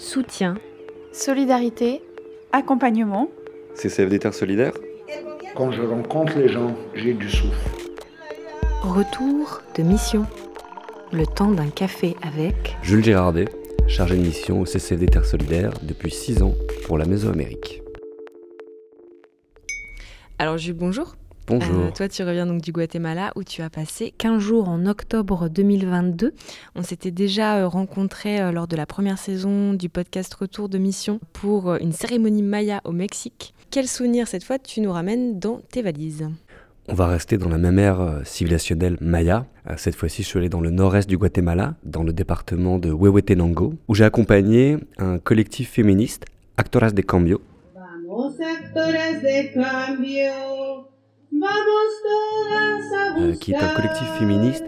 soutien, solidarité, accompagnement. CCFD Terre Solidaire Quand je rencontre les gens, j'ai du souffle. retour de mission. Le temps d'un café avec Jules Girardet, chargé de mission au CCFD Terre Solidaire depuis 6 ans pour la Mésoamérique. Alors Jules, bonjour. Bonjour. Euh, toi, tu reviens donc du Guatemala où tu as passé 15 jours en octobre 2022. On s'était déjà euh, rencontrés euh, lors de la première saison du podcast Retour de mission pour une cérémonie maya au Mexique. Quel souvenir cette fois tu nous ramènes dans tes valises? On va rester dans la même ère civilisationnelle maya. Cette fois-ci, je suis allé dans le nord-est du Guatemala, dans le département de Huehuetenango, où j'ai accompagné un collectif féministe, Actoras de Cambio, Vamos actores de cambio, euh, qui est un collectif féministe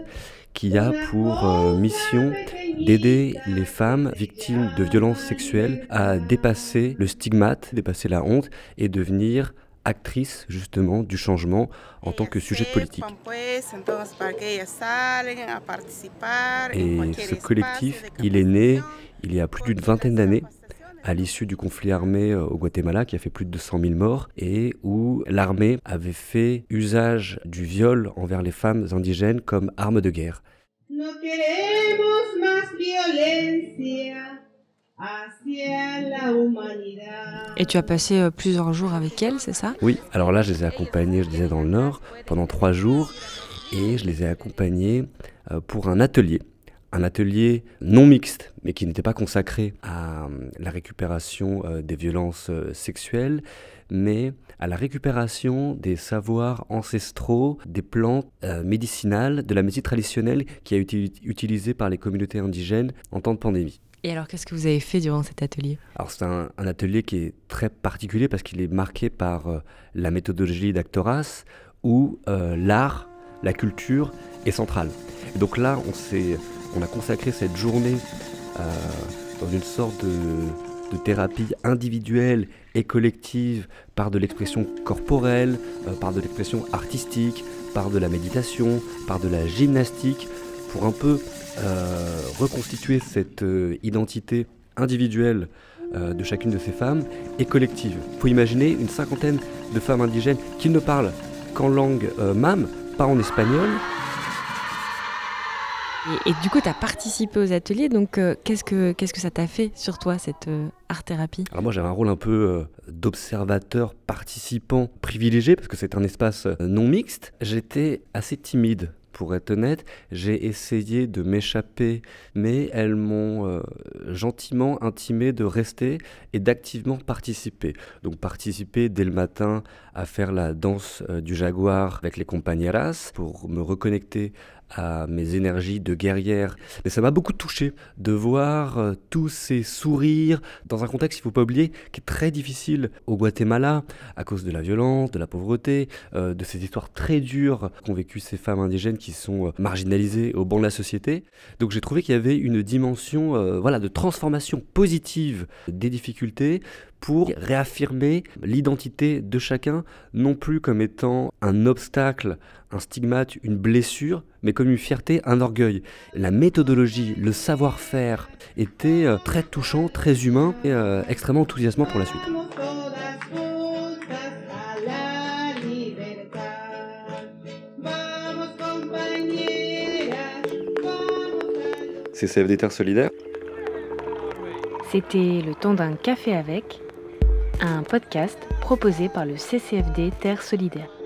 qui a pour euh, mission d'aider les femmes victimes de violences sexuelles à dépasser le stigmate, dépasser la honte et devenir actrices justement du changement en tant que sujet politique. Et ce collectif, il est né il y a plus d'une vingtaine d'années à l'issue du conflit armé euh, au Guatemala qui a fait plus de 200 000 morts et où l'armée avait fait usage du viol envers les femmes indigènes comme arme de guerre. No queremos más violencia hacia la humanidad. Et tu as passé euh, plusieurs jours avec elle, c'est ça? Oui, alors là, je les ai accompagnés, je disais, dans le Nord pendant trois jours et je les ai accompagnés euh, pour un atelier. Un atelier non mixte, mais qui n'était pas consacré à euh, la récupération euh, des violences euh, sexuelles, mais à la récupération des savoirs ancestraux, des plantes médicinales, de la médecine traditionnelle qui a été utilisée par les communautés indigènes en temps de pandémie. Et alors, qu'est-ce que vous avez fait durant cet atelier? Alors c'est un, un atelier qui est très particulier parce qu'il est marqué par euh, la méthodologie d'Actoras où euh, l'art, la culture est centrale. Et donc là, on, s'est- on a consacré cette journée euh, dans une sorte de, thérapie individuelle et collective par de l'expression corporelle, euh, par de l'expression artistique, par de la méditation, par de la gymnastique, pour un peu euh, reconstituer cette identité individuelle de chacune de ces femmes et collective. Il faut imaginer une cinquantaine de femmes indigènes qui ne parlent qu'en langue euh, mam, pas en espagnol. Et, du coup, tu as participé aux ateliers, donc euh, qu'est-ce que que ça t'a fait sur toi, cette euh, art-thérapie Alors moi j'avais un rôle un peu euh, d'observateur participant privilégié parce que c'est un espace non mixte. J'étais assez timide. Pour être honnête, j'ai essayé de m'échapper, mais elles m'ont gentiment intimé de rester et d'activement participer. Donc participer dès le matin à faire la danse du jaguar avec les compañeras pour me reconnecter à mes énergies de guerrière. Mais ça m'a beaucoup touché de voir euh, tous ces sourires dans un contexte, il ne faut pas oublier, qui est très difficile au Guatemala à cause de la violence, de la pauvreté, euh, de ces histoires très dures qu'ont vécues ces femmes indigènes qui sont euh, marginalisées au banc de la société. Donc j'ai trouvé qu'il y avait une dimension voilà, de transformation positive des difficultés pour réaffirmer l'identité de chacun, non plus comme étant un obstacle, un stigmate, une blessure, mais comme une fierté, un orgueil. La méthodologie, le savoir-faire était euh, très touchant, très humain et euh, extrêmement enthousiasmant pour la suite. A CCFD Terre Solidaire C'était Le temps d'un café avec, un podcast proposé par le CCFD Terre Solidaire.